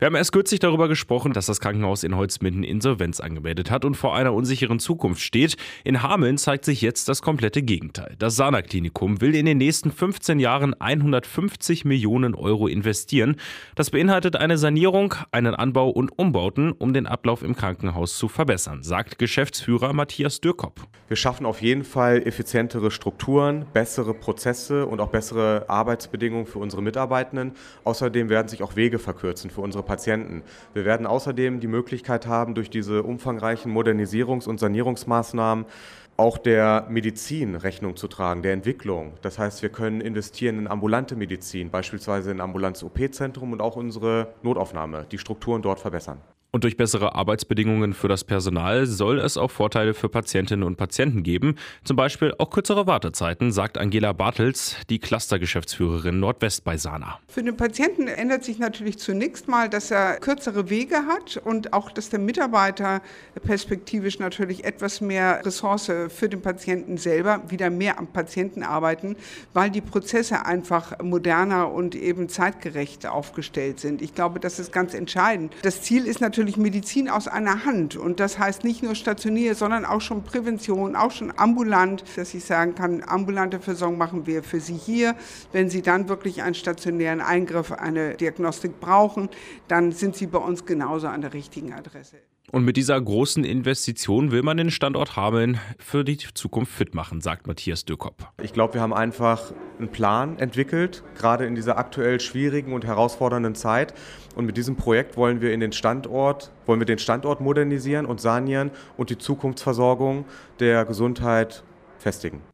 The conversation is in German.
Wir haben erst kürzlich darüber gesprochen, dass das Krankenhaus in Holzminden Insolvenz angemeldet hat und vor einer unsicheren Zukunft steht. In Hameln zeigt sich jetzt das komplette Gegenteil. Das Sana-Klinikum will in den nächsten 15 Jahren 150 Millionen Euro investieren. Das beinhaltet eine Sanierung, einen Anbau und Umbauten, um den Ablauf im Krankenhaus zu verbessern, sagt Geschäftsführer Matthias Dürkop. Wir schaffen auf jeden Fall effizientere Strukturen, bessere Prozesse und auch bessere Arbeitsbedingungen für unsere Mitarbeitenden. Außerdem werden sich auch Wege verkürzen für unsere Patienten. Wir werden außerdem die Möglichkeit haben, durch diese umfangreichen Modernisierungs- und Sanierungsmaßnahmen auch der Medizin Rechnung zu tragen, der Entwicklung. Das heißt, wir können investieren in ambulante Medizin, beispielsweise in Ambulanz-OP-Zentrum und auch unsere Notaufnahme, die Strukturen dort verbessern. Und durch bessere Arbeitsbedingungen für das Personal soll es auch Vorteile für Patientinnen und Patienten geben. Zum Beispiel auch kürzere Wartezeiten, sagt Angela Bartels, die Clustergeschäftsführerin Nordwest bei Sana. Für den Patienten ändert sich natürlich zunächst mal, dass er kürzere Wege hat und auch, dass der Mitarbeiter perspektivisch natürlich etwas mehr Ressource für den Patienten selber, wieder mehr am Patienten arbeiten, weil die Prozesse einfach moderner und eben zeitgerecht aufgestellt sind. Ich glaube, das ist ganz entscheidend. Das Ziel ist natürlich, natürlich Medizin aus einer Hand. Und das heißt nicht nur stationär, sondern auch schon Prävention, auch schon ambulant, dass ich sagen kann, ambulante Versorgung machen wir für Sie hier. Wenn Sie dann wirklich einen stationären Eingriff, eine Diagnostik brauchen, dann sind Sie bei uns genauso an der richtigen Adresse. Und mit dieser großen Investition will man den Standort Hameln für die Zukunft fit machen, sagt Matthias Dökop. Ich glaube, wir haben einfach einen Plan entwickelt, gerade in dieser aktuell schwierigen und herausfordernden Zeit. Und mit diesem Projekt wollen wir in den Standort, wollen wir den Standort modernisieren und sanieren und die Zukunftsversorgung der Gesundheit festigen.